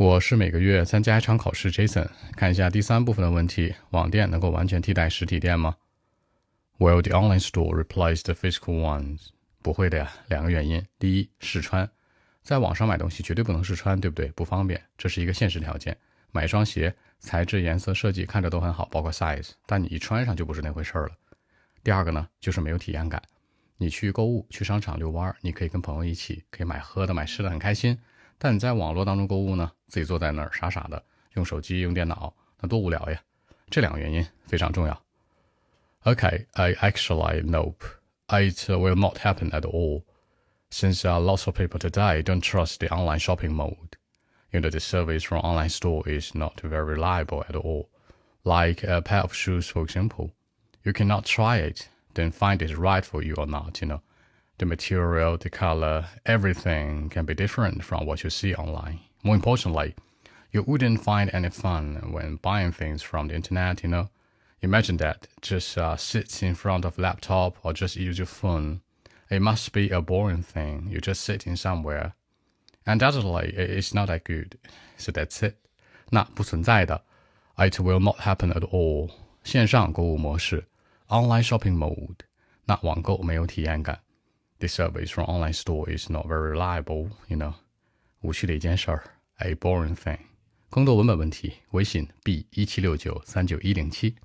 我是每个月参加一场考试，Jason。看一下第三部分的问题：网店能够完全替代实体店吗？Will the online store replace the physical ones？不会的呀，两个原因。第一，试穿，在网上买东西绝对不能试穿，对不对？不方便，这是一个现实条件。买一双鞋，材质、颜色、设计看着都很好，包括 size，但你一穿上就不是那回事儿了。第二个呢，就是没有体验感。你去购物、去商场遛弯儿，你可以跟朋友一起，可以买喝的、买吃的，很开心。但你在网络当中购物呢，自己坐在那儿傻傻的用手机用电脑，那多无聊呀！这两个原因非常重要。Okay, I actually nope. It will not happen at all, since uh, lots of people today don't trust the online shopping mode. You know, the service from online store is not very reliable at all. Like a pair of shoes, for example, you cannot try it, then find it right for you or not. You know the material, the color, everything can be different from what you see online. More importantly, you wouldn't find any fun when buying things from the internet, you know? Imagine that, just uh, sit in front of laptop or just use your phone. It must be a boring thing. You're just sitting somewhere. Undoubtedly, it's not that good. So that's it. 那不存在的，It will not happen at all. 线上购物模式，online shopping mode. 那网购没有体验感。 the service from online store is not very reliable, you know. 无趣的一件事儿，a boring thing。更多文本问题，微信 b 一七六九三九一零七。